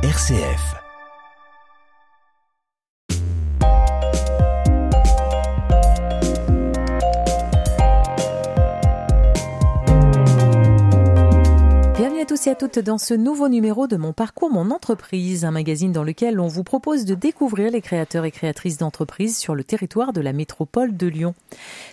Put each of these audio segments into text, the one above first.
RCF. Bienvenue à tous et à toutes dans ce nouveau numéro de Mon Parcours, Mon Entreprise, un magazine dans lequel on vous propose de découvrir les créateurs et créatrices d'entreprises sur le territoire de la métropole de Lyon.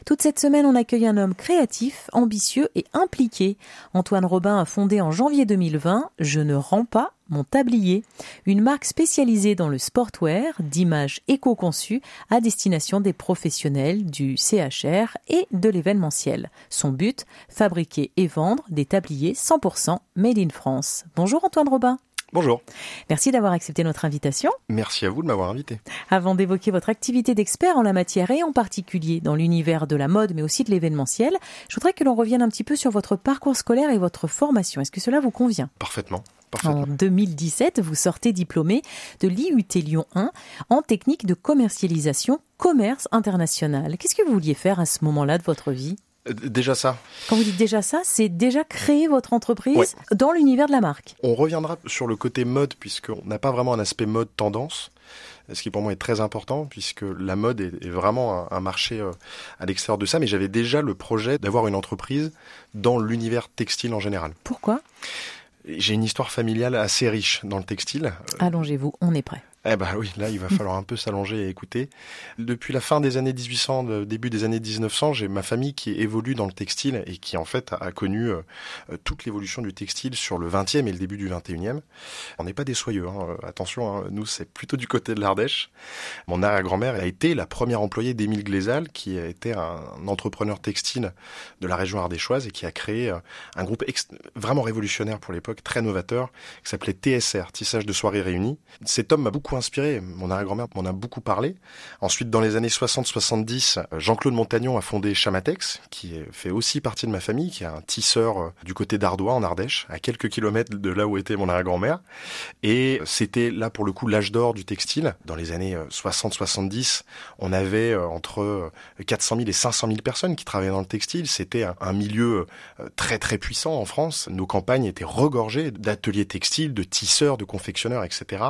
Toute cette semaine, on accueille un homme créatif, ambitieux et impliqué. Antoine Robin a fondé en janvier 2020 Je ne rends pas mon tablier, une marque spécialisée dans le sportwear d'images éco-conçues à destination des professionnels du CHR et de l'événementiel. Son but, fabriquer et vendre des tabliers 100% made in France. Bonjour Antoine Robin. Bonjour. Merci d'avoir accepté notre invitation. Merci à vous de m'avoir invité. Avant d'évoquer votre activité d'expert en la matière et en particulier dans l'univers de la mode mais aussi de l'événementiel, je voudrais que l'on revienne un petit peu sur votre parcours scolaire et votre formation. Est-ce que cela vous convient? Parfaitement. En 2017, vous sortez diplômé de l'IUT Lyon 1 en technique de commercialisation commerce international. Qu'est-ce que vous vouliez faire à ce moment-là de votre vie? Euh, Déjà ça. Quand vous dites déjà ça, c'est déjà créer votre entreprise dans l'univers de la marque. On reviendra sur le côté mode puisqu'on n'a pas vraiment un aspect mode tendance ce qui pour moi est très important puisque la mode est, vraiment un, marché euh, à l'extérieur de ça, mais j'avais déjà le projet d'avoir une entreprise dans l'univers textile en général. Pourquoi? J'ai une histoire familiale assez riche dans le textile. Allongez-vous, on est prêt. Eh ben oui, là il va falloir un peu s'allonger et écouter. Depuis la fin des années 1800, début des années 1900, j'ai ma famille qui évolue dans le textile et qui en fait a connu euh, toute l'évolution du textile sur le 20e et le début du 21e. On n'est pas des soyeux, hein. attention, hein. nous c'est plutôt du côté de l'Ardèche. Mon arrière-grand-mère a été la première employée d'Émile Glézal, qui a été un entrepreneur textile de la région ardéchoise et qui a créé euh, un groupe vraiment révolutionnaire pour l'époque, très novateur, qui s'appelait TSR, Tissage de soirées réunies. Cet homme m'a beaucoup inspiré. Mon arrière-grand-mère m'en a beaucoup parlé. Ensuite, dans les années 60-70, Jean-Claude Montagnon a fondé Chamatex, qui fait aussi partie de ma famille, qui est un tisseur euh, du côté d'Ardois, en Ardèche, à quelques kilomètres de là où était mon arrière-grand-mère. Et c'était là, pour le coup, l'âge d'or du textile. Dans les années 60-70, euh, on avait euh, entre 400 000 et 500 000 personnes qui travaillaient dans le textile. C'était un milieu très, très puissant en France. Nos campagnes étaient regorgées d'ateliers textiles, de tisseurs, de confectionneurs, etc.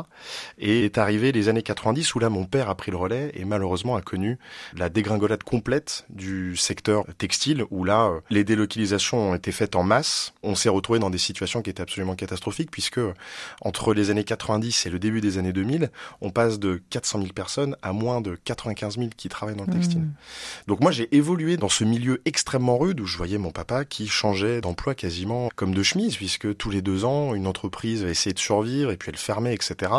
Et est arrivé les années 90 où là mon père a pris le relais et malheureusement a connu la dégringolade complète du secteur textile où là euh, les délocalisations ont été faites en masse. On s'est retrouvé dans des situations qui étaient absolument catastrophiques puisque entre les années 90 et le début des années 2000, on passe de 400 000 personnes à moins de 95 000 qui travaillent dans le textile. Mmh. Donc moi j'ai évolué dans ce milieu extrêmement rude où je voyais mon papa qui changeait d'emploi quasiment comme de chemise puisque tous les deux ans une entreprise essayait de survivre et puis elle fermait etc.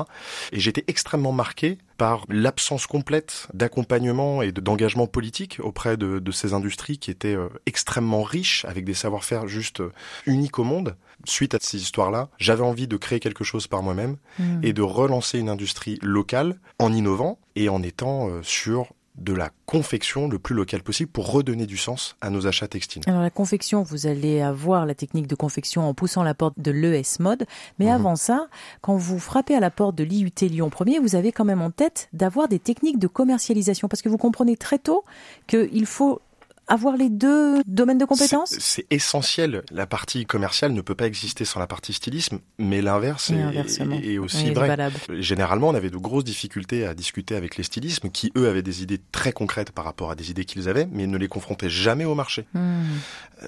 Et j'étais extrêmement marqué par l'absence complète d'accompagnement et d'engagement politique auprès de, ces industries qui étaient euh, extrêmement riches, avec des savoir-faire juste euh, uniques au monde. Suite à ces histoires-là, j'avais envie de créer quelque chose par moi-même mmh. et de relancer une industrie locale en innovant et en étant euh, sur de la confection le plus locale possible pour redonner du sens à nos achats textiles. Alors la confection, vous allez avoir la technique de confection en poussant la porte de l'ES Mode, mais mhm. avant ça, quand vous frappez à la porte de l'IUT Lyon 1er, vous avez quand même en tête d'avoir des techniques de commercialisation parce que vous comprenez très tôt qu'il faut avoir les deux domaines de compétences C'est essentiel. La partie commerciale ne peut pas exister sans la partie stylisme, mais l'inverse est, aussi vrai. Généralement, on avait de grosses difficultés à discuter avec les stylismes qui, eux, avaient des idées très concrètes par rapport à des idées qu'ils avaient, mais ne les confrontaient jamais au marché. Hmm.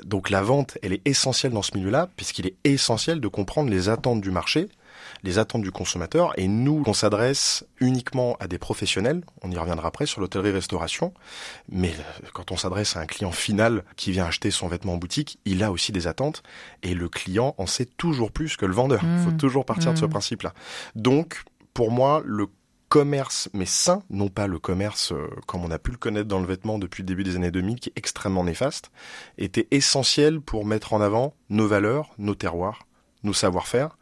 Donc la vente, elle est essentielle dans ce milieu-là, puisqu'il est essentiel de comprendre les attentes du marché, les attentes du consommateur. Et nous, on s'adresse uniquement à des professionnels. On y reviendra après sur l'hôtellerie-restauration. Mais euh, quand on s'adresse à un client final qui vient acheter son vêtement en boutique, il a aussi des attentes. Et le client en sait toujours plus que le vendeur. Il faut mmh. toujours partir de ce mmh. principe-là. Donc, pour moi, le commerce, mais sain, non pas le commerce euh, comme on a pu le connaître dans le vêtement depuis le début des années 2000, qui est extrêmement néfaste, était essentiel pour mettre en avant nos valeurs, nos terroirs, nos savoir-faire,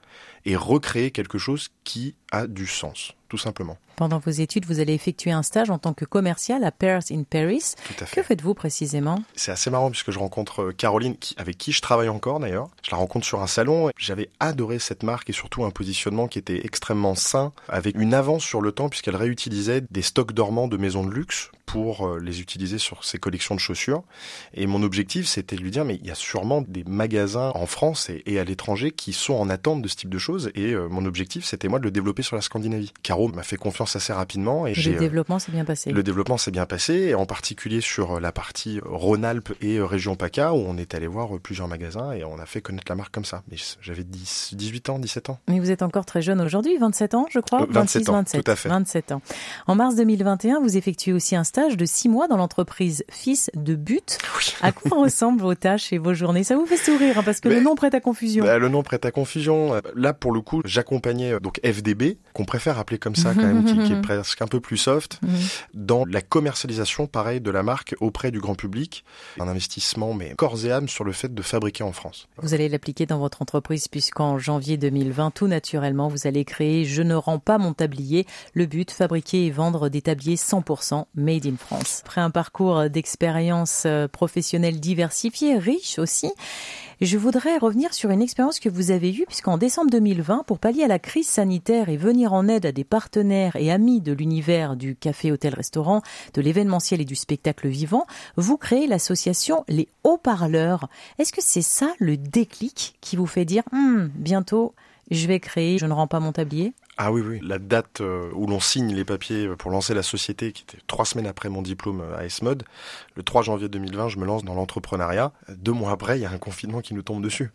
et recréer quelque chose qui a du sens, tout simplement. Pendant vos études, vous allez effectuer un stage en tant que commercial à Paris in Paris. Tout à fait. Que faites-vous précisément? C'est assez marrant puisque je rencontre euh, Caroline, avec qui je travaille encore d'ailleurs. Je la rencontre sur un salon. J'avais adoré cette marque et surtout un positionnement qui était extrêmement sain, avec une avance sur le temps puisqu'elle réutilisait des stocks dormants de maisons de luxe pour euh, les utiliser sur ses collections de chaussures. Et mon objectif, c'était de lui dire, mais il y a sûrement des magasins en France et, à l'étranger qui sont en attente de ce type de choses chose et euh, mon objectif c'était moi de le développer sur la Scandinavie. Caro m'a fait confiance assez rapidement et, le euh, développement s'est bien passé. Le développement s'est bien passé et en particulier sur la partie Rhône-Alpes et région PACA où on est allé voir plusieurs magasins et on a fait connaître la marque comme ça. Mais j'avais 18 ans, 17 ans. Mais vous êtes encore très jeune aujourd'hui, 27 ans je crois. 27 ans, 27, tout à fait. 27 ans. En mars 2021, vous effectuez aussi un stage de 6 mois dans l'entreprise Fils de But. À quoi ressemblent vos tâches et vos journées? Ça vous fait sourire hein, parce que le nom prête à confusion. Bah, le nom prête à confusion. Là, pour le coup, j'accompagnais euh, donc FDB, qu'on préfère appeler comme ça quand même, qui, est presque un peu plus soft, dans la commercialisation, pareil, de la marque auprès du grand public. Un investissement, mais corps et âme sur le fait de fabriquer en France. Vous allez l'appliquer dans votre entreprise puisqu'en janvier 2020, tout naturellement, vous allez créer Je ne rends pas mon tablier. Le but, fabriquer et vendre des tabliers 100% made in France. Après un parcours d'expérience euh, professionnelle diversifié, riche aussi, je voudrais revenir sur une expérience que vous avez eue, puisqu'en décembre 2020, pour pallier à la crise sanitaire et venir en aide à des partenaires et amis de l'univers du café, hôtel, restaurant, de l'événementiel et du spectacle vivant, vous créez l'association Les Haut-Parleurs. Est-ce que c'est ça le déclic qui vous fait dire, hum, bientôt, je vais créer, je ne rends pas mon tablier? Ah oui, oui. La date euh, où l'on signe les papiers pour lancer la société, qui était trois semaines après mon diplôme à S-Mode, le 3 janvier 2020, je me lance dans l'entrepreneuriat. Deux mois après, il y a un confinement qui nous tombe dessus.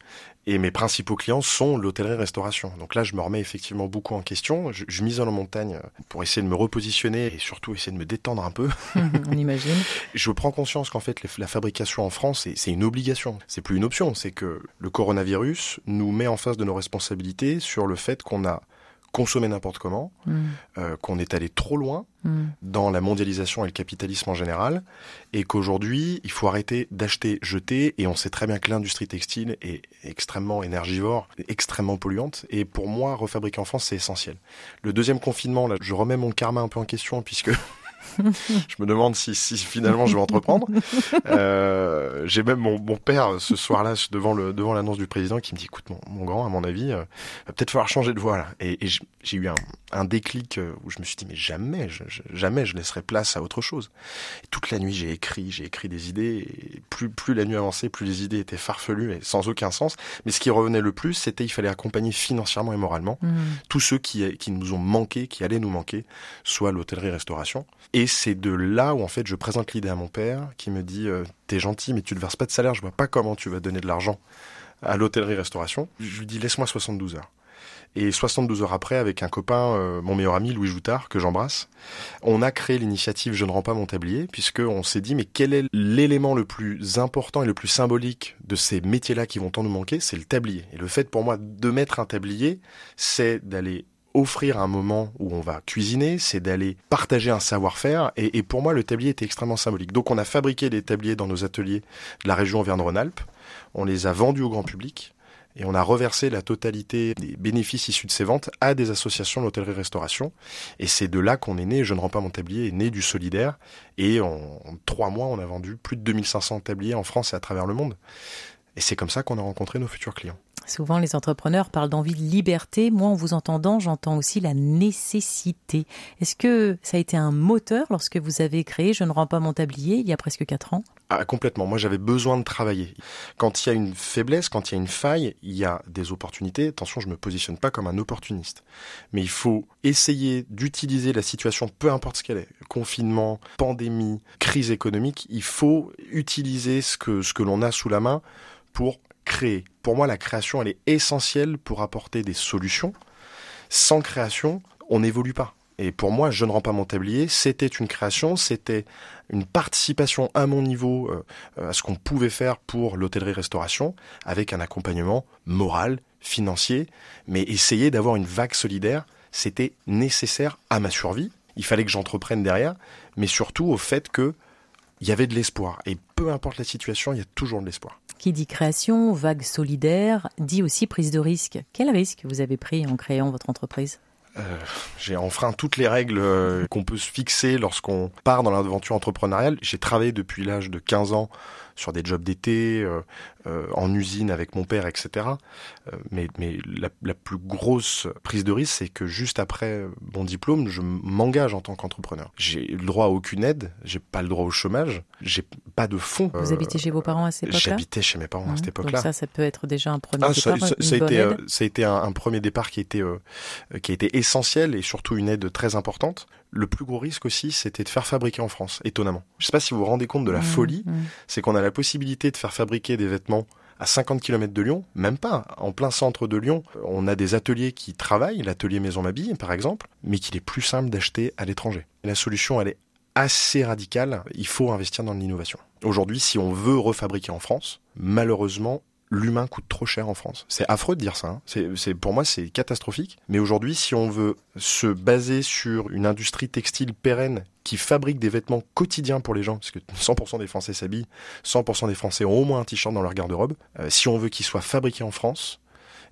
Et mes principaux clients sont l'hôtellerie-restauration. Donc là, je me remets effectivement beaucoup en question. Je, je m'isole en montagne pour essayer de me repositionner et surtout essayer de me détendre un peu. On imagine. je prends conscience qu'en fait, la fabrication en France, c'est une obligation. C'est plus une option. C'est que le coronavirus nous met en face de nos responsabilités sur le fait qu'on a consommer n'importe comment, mm. euh, qu'on est allé trop loin mm. dans la mondialisation et le capitalisme en général, et qu'aujourd'hui, il faut arrêter d'acheter, jeter, et on sait très bien que l'industrie textile est extrêmement énergivore, extrêmement polluante, et pour moi, refabriquer en France, c'est essentiel. Le deuxième confinement, là, je remets mon karma un peu en question, puisque je me demande si, si, finalement je vais entreprendre. Euh, j'ai même mon, mon, père ce soir-là devant le devant l'annonce du président qui me dit écoute mon, mon grand à mon avis euh, va peut-être falloir changer de voie là. Et, et j'ai eu un, un, déclic euh, où je me suis dit mais jamais je, jamais je laisserai place à autre chose. Et toute la nuit j'ai écrit j'ai écrit des idées et plus plus la nuit avançait plus les idées étaient farfelues et sans aucun sens. Mais ce qui revenait le plus c'était il fallait accompagner financièrement et moralement mmh. tous ceux qui qui nous ont manqué qui allaient nous manquer soit l'hôtellerie restauration et c'est de là où en fait je présente l'idée à mon père qui me dit euh, t'es gentil mais tu ne verses pas de salaire, je vois pas comment tu vas donner de l'argent à l'hôtellerie-restauration. Je lui dis laisse-moi 72 heures. Et 72 heures après, avec un copain, euh, mon meilleur ami Louis Joutard, que j'embrasse, on a créé l'initiative Je ne rends pas mon tablier, puisque on s'est dit mais quel est l'élément le plus important et le plus symbolique de ces métiers-là qui vont tant nous manquer? C'est le tablier. Et le fait pour moi de mettre un tablier, c'est d'aller offrir un moment où on va cuisiner, c'est d'aller partager un savoir-faire. Et, pour moi, le tablier était extrêmement symbolique. Donc on a fabriqué des tabliers dans nos ateliers de la région Auvergne-Rhône-Alpes. On les a vendus au grand public. Et on a reversé la totalité des bénéfices issus de ces ventes à des associations d'hôtellerie-restauration. Et c'est de là qu'on est né. Je ne rends pas mon tablier, né du solidaire. Et en, en trois mois, on a vendu plus de 2500 tabliers en France et à travers le monde. Et c'est comme ça qu'on a rencontré nos futurs clients. Souvent, les entrepreneurs parlent d'envie de liberté. Moi, en vous entendant, j'entends aussi la nécessité. Est-ce que ça a été un moteur lorsque vous avez créé Je ne rends pas mon tablier il y a presque quatre ans ah, complètement. Moi, j'avais besoin de travailler. Quand il y a une faiblesse, quand il y a une faille, il y a des opportunités. Attention, je me positionne pas comme un opportuniste. Mais il faut essayer d'utiliser la situation, peu importe ce qu'elle est. Confinement, pandémie, crise économique. Il faut utiliser ce que, ce que l'on a sous la main pour créer. Pour moi, la création, elle est essentielle pour apporter des solutions. Sans création, on n'évolue pas. Et pour moi, je ne rends pas mon tablier. C'était une création, c'était une participation à mon niveau euh, à ce qu'on pouvait faire pour l'hôtellerie-restauration, avec un accompagnement moral, financier, mais essayer d'avoir une vague solidaire, c'était nécessaire à ma survie. Il fallait que j'entreprenne derrière, mais surtout au fait que il y avait de l'espoir. Et peu importe la situation, il y a toujours de l'espoir. Qui dit création, vague solidaire, dit aussi prise de risque. Quel risque vous avez pris en créant votre entreprise? Euh, j'ai enfreint toutes les règles euh, qu'on peut se fixer lorsqu'on part dans l'aventure entrepreneuriale. J'ai travaillé depuis l'âge de 15 ans sur des jobs d'été, en usine avec mon père, etc. mais mais la, la, plus grosse prise de risque, c'est que juste après mon diplôme, je m'engage en tant qu'entrepreneur. J'ai le droit à aucune aide, j'ai pas le droit au chômage, j'ai pas de fonds. Vous habitez chez vos parents à cette époque-là? J'habitais chez mes parents à cette mmh. époque-là. Donc ça, ça peut être déjà un premier ah, départ. Ça, ça, a été, ça a été un, un, premier départ qui était qui a été essentiel et surtout une aide très importante. Le plus gros risque aussi, c'était de faire fabriquer en France, étonnamment. Je ne sais pas si vous vous rendez compte de la mmh, folie, mmh. c'est qu'on a la possibilité de faire fabriquer des vêtements à 50 km de Lyon, même pas, en plein centre de Lyon, on a des ateliers qui travaillent, l'atelier Maison Mabille par exemple, mais qu'il est plus simple d'acheter à l'étranger. La solution, elle est assez radicale, il faut investir dans l'innovation. Aujourd'hui, si on veut refabriquer en France, malheureusement, l'humain coûte trop cher en France. C'est affreux de dire ça. Hein. C'est, pour moi, c'est catastrophique. Mais aujourd'hui, si on veut se baser sur une industrie textile pérenne qui fabrique des vêtements quotidiens pour les gens, parce que 100% des Français s'habillent, 100% des Français ont au moins un t-shirt dans leur garde-robe. Euh, si on veut qu'il soit fabriqué en France,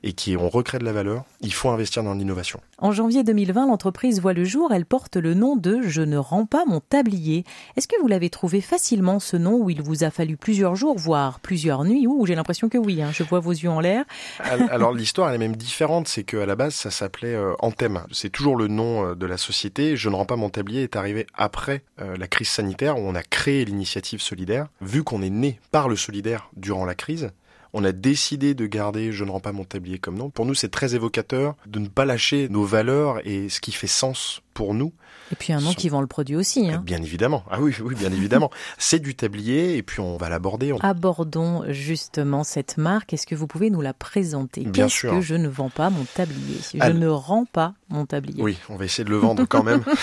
et qui ont recrée de la valeur, il faut investir dans l'innovation. En janvier 2020, l'entreprise voit le jour, elle porte le nom de Je ne rends pas mon tablier. Est-ce que vous l'avez trouvé facilement ce nom où il vous a fallu plusieurs jours, voire plusieurs nuits Ou j'ai l'impression que oui, hein, je vois vos yeux en l'air. Alors l'histoire elle est même différente, c'est qu'à la base ça s'appelait euh, Anthem. C'est toujours le nom euh, de la société. Je ne rends pas mon tablier est arrivé après euh, la crise sanitaire où on a créé l'initiative solidaire. Vu qu'on est né par le solidaire durant la crise, on a décidé de garder Je ne rends pas mon tablier comme nom. Pour nous, c'est très évocateur de ne pas lâcher nos valeurs et ce qui fait sens pour nous. Et puis un nom qui vend le produit aussi. Hein. Bien évidemment. Ah oui, oui, bien évidemment. C'est du tablier et puis on va l'aborder. Abordons justement cette marque. Est-ce que vous pouvez nous la présenter? Bien sûr. que je ne vends pas mon tablier? Je ne rends pas mon tablier. Oui, on va essayer de le vendre quand même.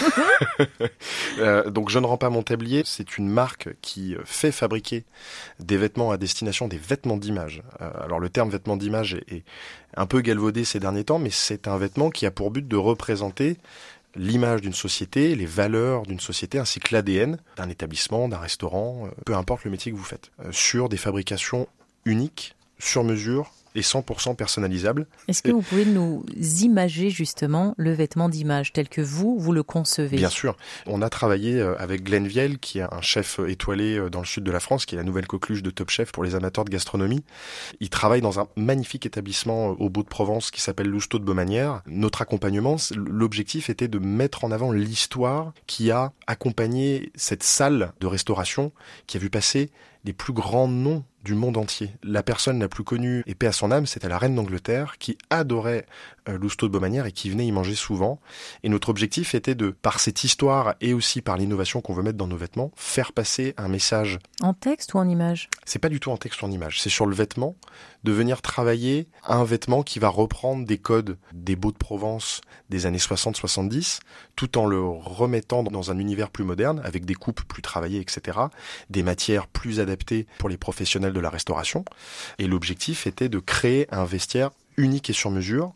Euh, donc je ne rends pas mon tablier. C'est une marque qui fait fabriquer des vêtements à destination des vêtements d'image. Euh, alors le terme vêtement d'image est un peu galvaudé ces derniers temps, mais c'est un vêtement qui a pour but de représenter l'image d'une société, les valeurs d'une société, ainsi que l'ADN d'un établissement, d'un restaurant, euh, peu importe le métier que vous faites, euh, sur des fabrications uniques, sur mesure, et 100% personnalisable. Est-ce que vous pouvez nous imager justement le vêtement d'image tel que vous, vous le concevez? Bien sûr. On a travaillé euh, avec Glenn Viel, qui est un chef étoilé euh, dans le sud de la France, qui est la nouvelle coqueluche de Top Chef pour les amateurs de gastronomie. Il travaille dans un magnifique établissement euh, au bout de Provence qui s'appelle Lousteau de Beaumanière. Notre accompagnement, l'objectif était de mettre en avant l'histoire qui a accompagné cette salle de restauration qui a vu passer les plus grands noms du monde entier. La personne la plus connue et paix à son âme, c'était la reine d'Angleterre qui adorait Lousteau de Beaumanière et qui venait y manger souvent. Et notre objectif était de, par cette histoire et aussi par l'innovation qu'on veut mettre dans nos vêtements, faire passer un message. En texte ou en image? C'est pas du tout en texte ou en image. C'est sur le vêtement de venir travailler un vêtement qui va reprendre des codes des beaux de Provence des années 60-70, tout en le remettant dans un univers plus moderne, avec des coupes plus travaillées, etc., des matières plus adaptées pour les professionnels de la restauration. Et l'objectif était de créer un vestiaire unique et sur mesure,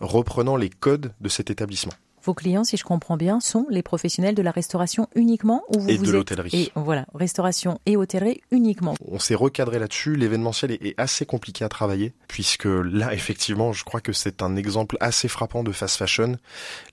reprenant les codes de cet établissement. Vos clients, si je comprends bien, sont les professionnels de la restauration uniquement ou vous, et de l'hôtellerie. Et voilà, restauration et hôtellerie uniquement. On s'est recadré là-dessus. L'événementiel est assez compliqué à travailler puisque là, effectivement, je crois que c'est un exemple assez frappant de fast fashion.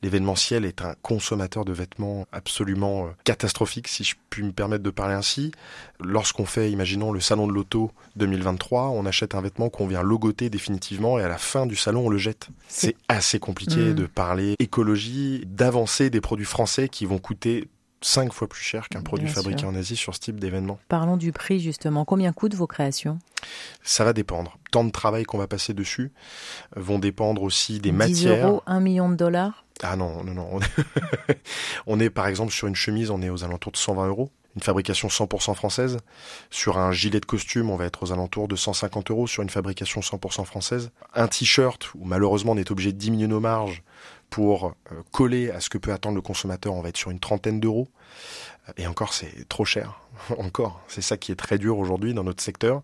L'événementiel est un consommateur de vêtements absolument euh, catastrophique, si je puis me permettre de parler ainsi. Lorsqu'on fait, imaginons, le salon de l'auto 2023, on achète un vêtement qu'on vient logoter définitivement et à la fin du salon, on le jette. C'est assez compliqué mmh. de parler écologie d'avancer des produits français qui vont coûter cinq fois plus cher qu'un produit fabriqué en Asie sur ce type d'événement. Parlons du prix justement. Combien coûtent vos créations? Ça va dépendre. Tant de travail qu'on va passer dessus vont dépendre aussi des 10 matières. euros, un million de dollars? Ah non, non, non. on est par exemple sur une chemise, on est aux alentours de 120 euros une fabrication 100% française. Sur un gilet de costume, on va être aux alentours de 150 euros sur une fabrication 100% française. Un t-shirt, où malheureusement on est obligé de diminuer nos marges pour euh, coller à ce que peut attendre le consommateur, on va être sur une trentaine d'euros. Et encore, c'est trop cher. encore, c'est ça qui est très dur aujourd'hui dans notre secteur.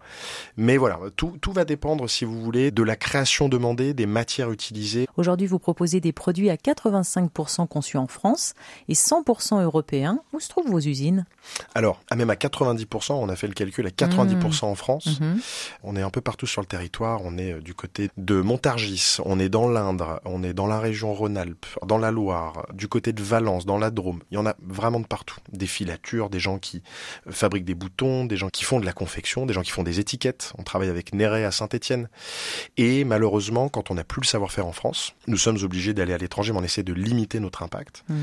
Mais voilà, tout, tout va dépendre, si vous voulez, de la création demandée, des matières utilisées. Aujourd'hui, vous proposez des produits à 85% conçus en France et 100% européens. Où se trouvent vos usines? Alors, à même à 90%, on a fait le calcul à 90% en France. Mhm. On est un peu partout sur le territoire. On est euh, du côté de Montargis, on est dans l'Indre, on est dans la région Rhône Rhône-Alpes, dans la Loire, du côté de Valence, dans la Drôme. Il y en a vraiment de partout. Des filatures, des gens qui fabriquent des boutons, des gens qui font de la confection, des gens qui font des étiquettes. On travaille avec Néret à Saint-Étienne. Et malheureusement, quand on n'a plus le savoir-faire en France, nous sommes obligés d'aller à l'étranger, mais on essaie de limiter notre impact. Mmh.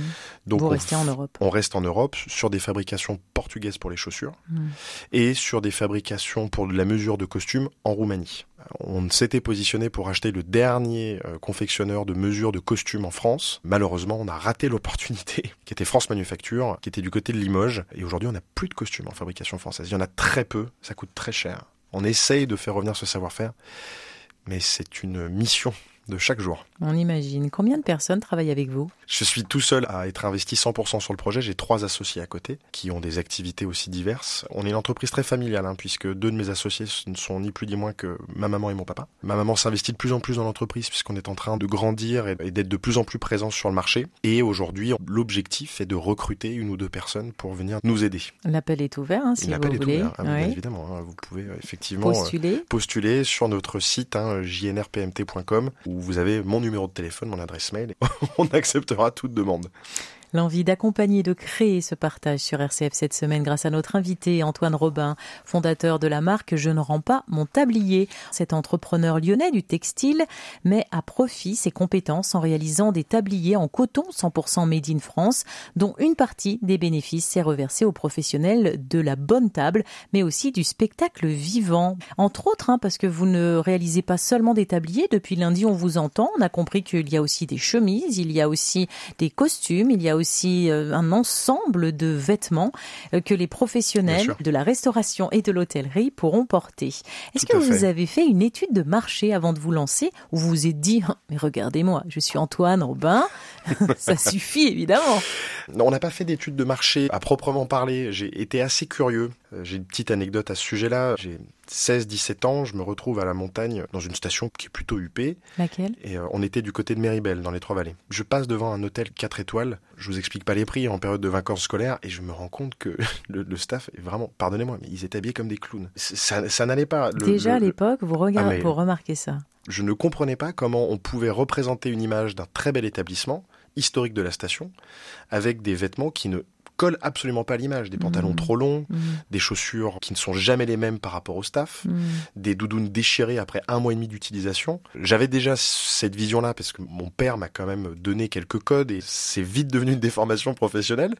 Donc Vous on, restez en Europe. On reste en Europe sur des fabrications portugaises pour les chaussures mmh. et sur des fabrications pour de la mesure de costumes en Roumanie. On s'était positionné pour acheter le dernier euh, confectionneur de mesures de costumes en France. Malheureusement, on a raté l'opportunité, qui était France Manufacture, qui était du côté de Limoges. Et aujourd'hui, on n'a plus de costumes en fabrication française. Il y en a très peu, ça coûte très cher. On essaye de faire revenir ce savoir-faire, mais c'est une mission de chaque jour. On imagine. Combien de personnes travaillent avec vous? Je suis tout seul à être investi 100% sur le projet. J'ai trois associés à côté qui ont des activités aussi diverses. On est une entreprise très familiale hein, puisque deux de mes associés ne sont ni plus ni moins que ma maman et mon papa. Ma maman s'investit de plus en plus dans l'entreprise puisqu'on est en train de grandir et d'être de plus en plus présent sur le marché. Et aujourd'hui, l'objectif est de recruter une ou deux personnes pour venir nous aider. L'appel est ouvert hein, si L'appel est ouvert, hein, bien évidemment. Hein. vous pouvez euh, effectivement postuler. postuler sur notre site jnrpmt.com vous avez mon numéro de téléphone, mon adresse mail, on acceptera toute demande. L'envie d'accompagner, de créer ce partage sur RCF cette semaine grâce à notre invité Antoine Robin, fondateur de la marque Je ne rends pas mon tablier. Cet entrepreneur lyonnais du textile met à profit ses compétences en réalisant des tabliers en coton 100% made in France, dont une partie des bénéfices s'est reversée aux professionnels de la bonne table, mais aussi du spectacle vivant. Entre autres, hein, parce que vous ne réalisez pas seulement des tabliers. Depuis lundi, on vous entend. On a compris qu'il y a aussi des chemises, il y a aussi des costumes, il y a aussi euh, un ensemble de vêtements euh, que les professionnels de la restauration et de l'hôtellerie pourront porter. Est-ce que vous avez fait une étude de marché avant de vous lancer ou vous vous êtes dit hein, mais regardez-moi, je suis Antoine Robin, ça suffit évidemment. Non, on n'a pas fait d'étude de marché à proprement parler. J'ai été assez curieux. Euh, j'ai une petite anecdote à ce sujet-là. J'ai 16-17 ans, je me retrouve à la montagne dans une station qui est plutôt huppée. Laquelle? Et euh, on était du côté de Méribel, dans les Trois-Vallées. Je passe devant un hôtel 4 étoiles. Je vous explique pas les prix en période de vacances scolaires et je me rends compte que le, staff est vraiment, pardonnez-moi, mais ils étaient habillés comme des clowns. Ça, ça n'allait pas. Déjà à l'époque, vous regardez, pour ah, remarquer ça. Je ne comprenais pas comment on pouvait représenter une image d'un très bel établissement historique de la station avec des vêtements qui ne collent absolument pas à l'image. Des pantalons mmh. trop longs, mmh. des chaussures qui ne sont jamais les mêmes par rapport au staff, mmh. des doudounes déchirées après un mois et demi d'utilisation. J'avais déjà cette vision-là parce que mon père m'a quand même donné quelques codes et c'est vite devenu une déformation professionnelle.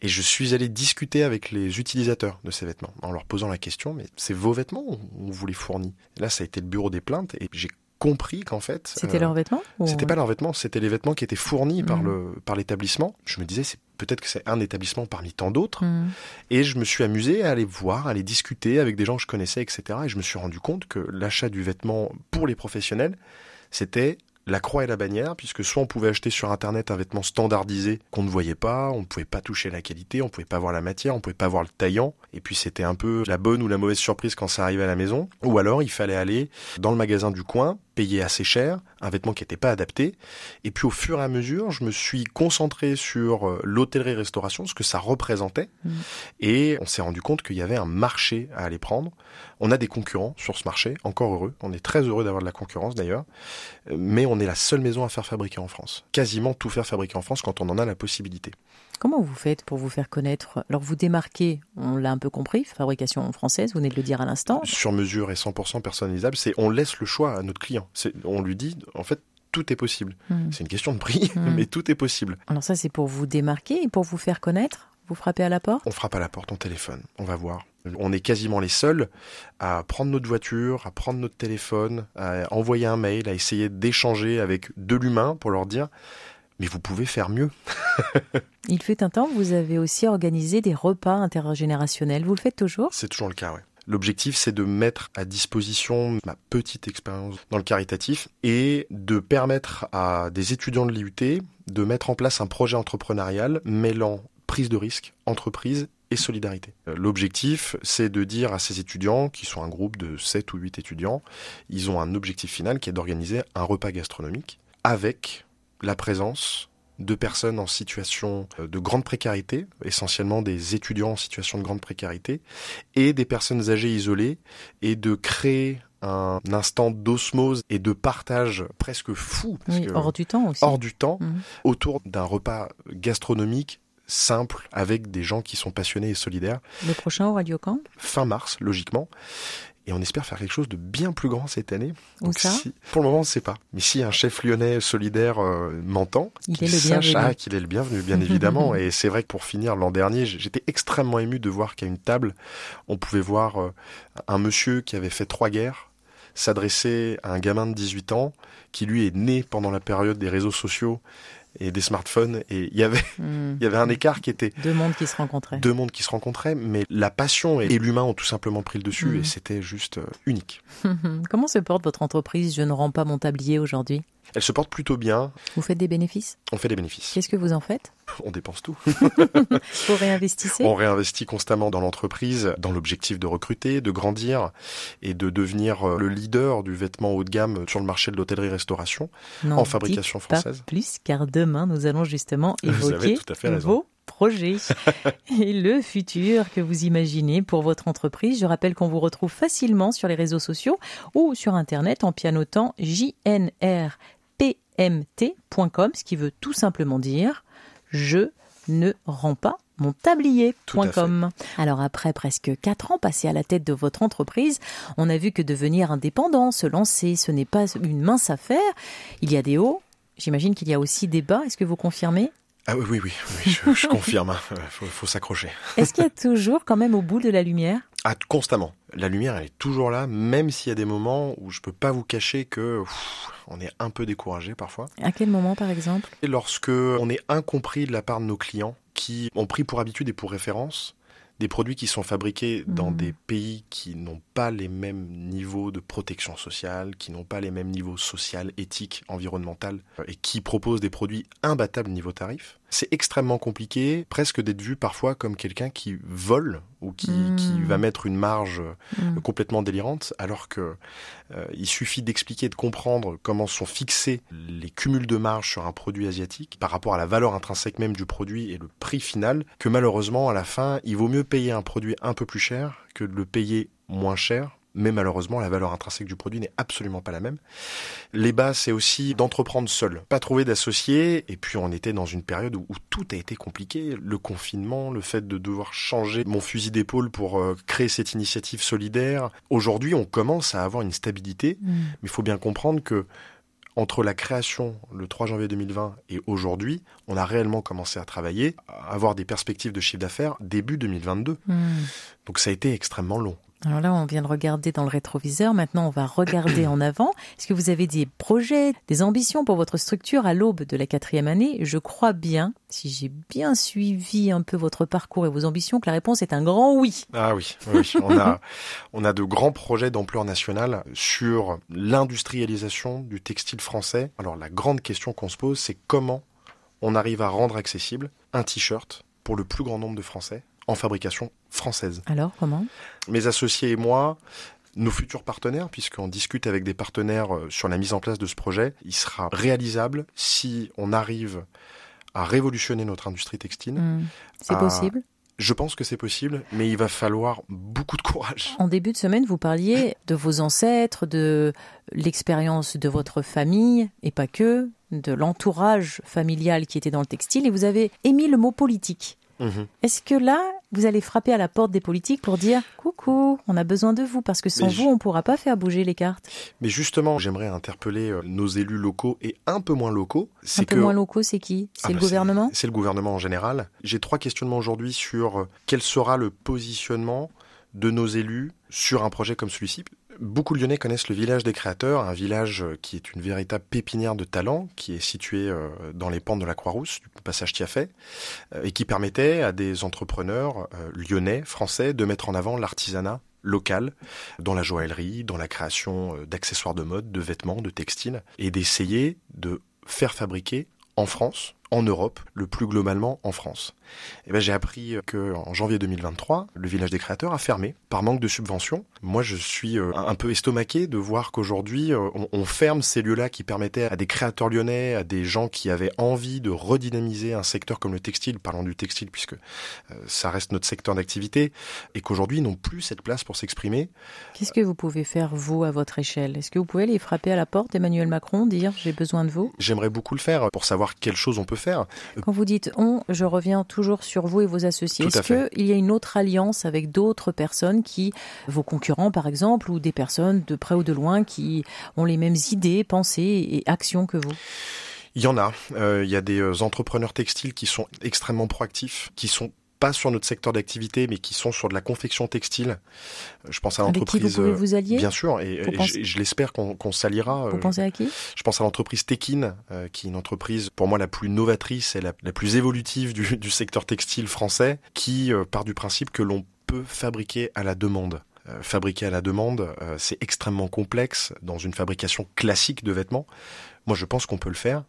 Et je suis allé discuter avec les utilisateurs de ces vêtements en leur posant la question, mais c'est vos vêtements ou on vous les fournit Là, ça a été le bureau des plaintes et j'ai compris qu'en fait c'était leurs vêtements c'était pas leurs vêtements c'était les vêtements qui étaient fournis par le par l'établissement je me disais c'est peut-être que c'est un établissement parmi tant d'autres. Mm. Et je me suis amusé à aller voir, à aller discuter avec des gens que je connaissais, etc. Et je me suis rendu compte que l'achat du vêtement pour les professionnels, c'était la croix et la bannière, puisque soit on pouvait acheter sur Internet un vêtement standardisé qu'on ne voyait pas, on ne pouvait pas toucher la qualité, on ne pouvait pas voir la matière, on ne pouvait pas voir le taillant, et puis c'était un peu la bonne ou la mauvaise surprise quand ça arrivait à la maison. Ou alors il fallait aller dans le magasin du coin, payer assez cher, un vêtement qui n'était pas adapté. Et puis au fur et à mesure, je me suis concentré sur euh, l'hôtellerie-restauration, ce que ça représentait. Mm. Et on s'est rendu compte qu'il y avait un marché à aller prendre. On a des concurrents sur ce marché, encore heureux. On est très heureux d'avoir de la concurrence d'ailleurs. Mais on est la seule maison à faire fabriquer en France. Quasiment tout faire fabriquer en France quand on en a la possibilité. Comment vous faites pour vous faire connaître? Alors vous démarquez, on l'a un peu compris, fabrication française, vous venez de le dire à l'instant. Sur mesure et 100% personnalisable, c'est on laisse le choix à notre client. On lui dit, en fait, tout est possible. Hmm. C'est une question de prix, hmm. mais tout est possible. Alors ça, c'est pour vous démarquer et pour vous faire connaître vous frappez à la porte On frappe à la porte, on téléphone, on va voir. On est quasiment les seuls à prendre notre voiture, à prendre notre téléphone, à envoyer un mail, à essayer d'échanger avec de l'humain pour leur dire mais vous pouvez faire mieux. Il fut un temps, vous avez aussi organisé des repas intergénérationnels. Vous le faites toujours? C'est toujours le cas, oui. L'objectif, c'est de mettre à disposition ma petite expérience dans le caritatif et de permettre à des étudiants de l'IUT de mettre en place un projet entrepreneurial mêlant prise de risque, entreprise et solidarité. L'objectif, c'est de dire à ces étudiants, qui sont un groupe de 7 ou 8 étudiants, ils ont un objectif final qui est d'organiser un repas gastronomique avec la présence de personnes en situation euh, de grande précarité, essentiellement des étudiants en situation de grande précarité, et des personnes âgées isolées, et de créer un instant d'osmose et de partage presque fou. hors du temps aussi. Hors du temps, mhm. autour d'un repas gastronomique simple avec des gens qui sont passionnés et solidaires. Le prochain au Radio Camp? Fin mars, logiquement. Et on espère faire quelque chose de bien plus grand cette année. Où ça? Pour le moment, on ne sait pas. Mais si un chef lyonnais solidaire euh, m'entend, qu'il sache ah, qu'il est le bienvenu, bien évidemment. et c'est vrai que pour finir, l'an dernier, j'étais extrêmement ému de voir qu'à une table, on pouvait voir euh, un monsieur qui avait fait trois guerres s'adresser à un gamin de 18 ans qui lui est né pendant la période des réseaux sociaux et des smartphones et il y avait hmm. il y avait un écart qui était deux mondes qui se rencontraient deux mondes qui se rencontraient mais la passion et, l'humain ont tout simplement pris le dessus et hmm. c'était juste euh, unique comment se porte votre entreprise? Je ne rends pas mon tablier aujourd'hui elle se porte plutôt bien. Vous faites des bénéfices? On fait des bénéfices. Qu'est-ce que vous en faites? On dépense tout. vous réinvestissez? On réinvestit constamment dans l'entreprise, dans l'objectif de recruter, de grandir et de devenir euh, le leader du vêtement haut de gamme sur le marché de l'hôtellerie-restauration en fabrication française. Pas plus, car demain nous allons justement évoquer vos projets et le futur que vous imaginez pour votre entreprise. Je rappelle qu'on vous retrouve facilement sur les réseaux sociaux ou sur Internet en pianotant JNR mt.com, ce qui veut tout simplement dire je ne rends pas mon tablier.com. Alors après presque 4 ans passés à la tête de votre entreprise, on a vu que devenir indépendant, se lancer, ce n'est pas une mince affaire. Il y a des hauts, j'imagine qu'il y a aussi des bas, est-ce que vous confirmez? Ah oui, oui, oui, je, confirme, il hein. faut, faut s'accrocher. Est-ce qu'il y a toujours quand même au bout de la lumière Ah, constamment. La lumière, elle est toujours là, même s'il y a des moments où je peux pas vous cacher que on est un peu découragé parfois. À quel moment, par exemple? Et Lorsque on est incompris de la part de nos clients qui ont pris pour habitude et pour référence des produits qui sont fabriqués dans mmh. des pays qui n'ont pas les mêmes niveaux de protection sociale, qui n'ont pas les mêmes niveaux social, éthique, environnemental, euh, et qui proposent des produits imbattables niveau tarif c'est extrêmement compliqué, presque d'être vu parfois comme quelqu'un qui vole ou qui, hmm. va mettre une marge hmm. complètement délirante, alors que euh, il suffit d'expliquer, de comprendre comment sont fixés les cumuls de marge sur un produit asiatique par rapport à la valeur intrinsèque même du produit et le prix final, que malheureusement à la fin, il vaut mieux payer un produit un peu plus cher que de le payer moins cher mais malheureusement la valeur intrinsèque du produit n'est absolument pas la même. Les bas, c'est aussi d'entreprendre seul, pas trouver d'associés, et puis on était dans une période où, tout a été compliqué, le confinement, le fait de devoir changer mon fusil d'épaule pour euh, créer cette initiative solidaire. Aujourd'hui, on commence à avoir une stabilité, mm. mais il faut bien comprendre que entre la création le 3 janvier 2020 et aujourd'hui, on a réellement commencé à travailler, à avoir des perspectives de chiffre d'affaires début 2022. Mm. Donc ça a été extrêmement long. Alors là, on vient de regarder dans le rétroviseur. Maintenant, on va regarder en avant. Est-ce que vous avez des projets, des ambitions pour votre structure à l'aube de la quatrième année? Je crois bien, si j'ai bien suivi un peu votre parcours et vos ambitions, que la réponse est un grand oui. Ah oui, oui. on, a, on a de grands projets d'ampleur nationale sur l'industrialisation du textile français. Alors la grande question qu'on se pose, c'est comment on arrive à rendre accessible un t-shirt pour le plus grand nombre de Français? En fabrication française. Alors, comment? Mes associés et moi, nos futurs partenaires, puisqu'on discute avec des partenaires euh, sur la mise en place de ce projet, il sera réalisable si on arrive à révolutionner notre industrie textile. Hmm. C'est possible? je pense que c'est possible, mais il va falloir beaucoup de courage. En début de semaine, vous parliez de vos ancêtres, de l'expérience de votre famille, et pas que, de l'entourage familial qui était dans le textile, et vous avez émis le mot politique. Mhm. Est-ce que là, vous allez frapper à la porte des politiques pour dire coucou, on a besoin de vous parce que sans vous, on ne pourra pas faire bouger les cartes Mais justement, j'aimerais interpeller euh, nos élus locaux et un peu moins locaux. Un peu moins locaux, c'est qui? C'est ah le bah, gouvernement? C'est le gouvernement en général. J'ai trois questionnements aujourd'hui sur euh, quel sera le positionnement de nos élus sur un projet comme celui-ci. Beaucoup Lyonnais connaissent le village des créateurs, un village euh, qui est une véritable pépinière de talents, qui est situé euh, dans les pentes de la Croix-Rousse, du passage Tiafet, euh, et qui permettait à des entrepreneurs lyonnais, français, de mettre en avant l'artisanat local dans la joaillerie, dans la création d'accessoires de mode, de vêtements, de textiles, et d'essayer de faire fabriquer en France, en Europe, le plus globalement en France. Eh ben, j'ai appris que en janvier 2023, le village des créateurs a fermé par manque de subventions. Moi, je suis euh, un peu estomaqué de voir qu'aujourd'hui, euh, on, ferme ces lieux-là qui permettaient à des créateurs lyonnais, à des gens qui avaient envie de redynamiser un secteur comme le textile, parlons du textile puisque euh, ça reste notre secteur d'activité, et qu'aujourd'hui n'ont plus cette place pour s'exprimer. Qu'est-ce que vous pouvez faire, vous, à votre échelle? Est-ce que vous pouvez aller frapper à la porte d'Emmanuel Macron, dire j'ai besoin de vous? J'aimerais beaucoup le faire pour savoir quelle chose on peut faire. Quand vous dites on, je reviens toujours sur vous et vos associés. Est-ce qu'il y a une autre alliance avec d'autres personnes qui, vos concurrents par exemple, ou des personnes de près ou de loin qui ont les mêmes idées, pensées et actions que vous? Il y en a. Euh, il y a des euh, entrepreneurs textiles qui sont extrêmement proactifs, qui sont pas sur notre secteur d'activité, mais qui sont sur de la confection textile. Je pense à l'entreprise. Vous vous allier Bien sûr, et, je, l'espère qu'on s'alliera. Vous pensez à qui? Je pense à l'entreprise Tekin, euh, qui est une entreprise pour moi la plus novatrice et la, plus évolutive du, du, secteur textile français, qui euh, part du principe que l'on peut fabriquer à la demande. Euh, fabriquer à la demande, euh, c'est extrêmement complexe dans une fabrication classique de vêtements. Moi, je pense qu'on peut le faire,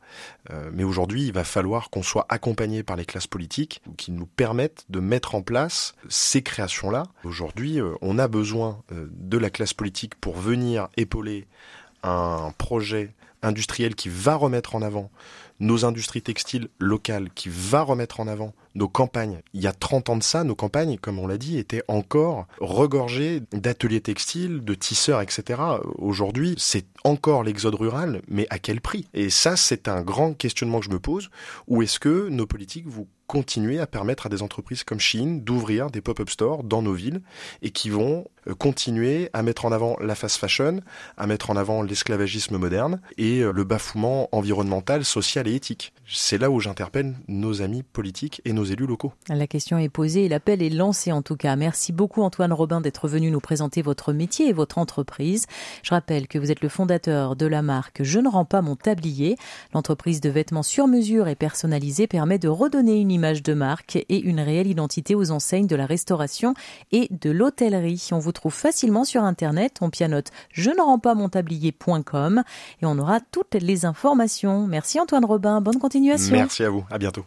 euh, mais aujourd'hui, il va falloir qu'on soit accompagné par les classes politiques qui nous permettent de mettre en place ces créations-là. Aujourd'hui, on a besoin de la classe politique pour venir épauler un projet industriel qui va remettre en avant nos industries textiles locales, qui va remettre en avant nos campagnes. Il y a 30 ans de ça, nos campagnes, comme on l'a dit, étaient encore regorgées d'ateliers textiles, de tisseurs, etc. Aujourd'hui, c'est encore l'exode rural, mais à quel prix? Et ça, c'est un grand questionnement que je me pose. Où est-ce que nos politiques vous continuer à permettre à des entreprises comme Chine d'ouvrir des pop-up stores dans nos villes et qui vont continuer à mettre en avant la fast fashion, à mettre en avant l'esclavagisme moderne et euh, le bafouement environnemental, social et éthique. C'est là où j'interpelle nos amis politiques et nos élus locaux. La question est posée et l'appel est lancé en tout cas. Merci beaucoup Antoine Robin d'être venu nous présenter votre métier et votre entreprise. Je rappelle que vous êtes le fondateur de la marque Je ne rends pas mon tablier. L'entreprise de vêtements sur mesure et personnalisée permet de redonner une image de marque et une réelle identité aux enseignes de la restauration et de l'hôtellerie. On vous trouve facilement sur internet. On pianote je ne rends pas mon tablier.com et on aura toutes les informations. Merci Antoine Robin. Bonne continuation. Merci à vous. À bientôt.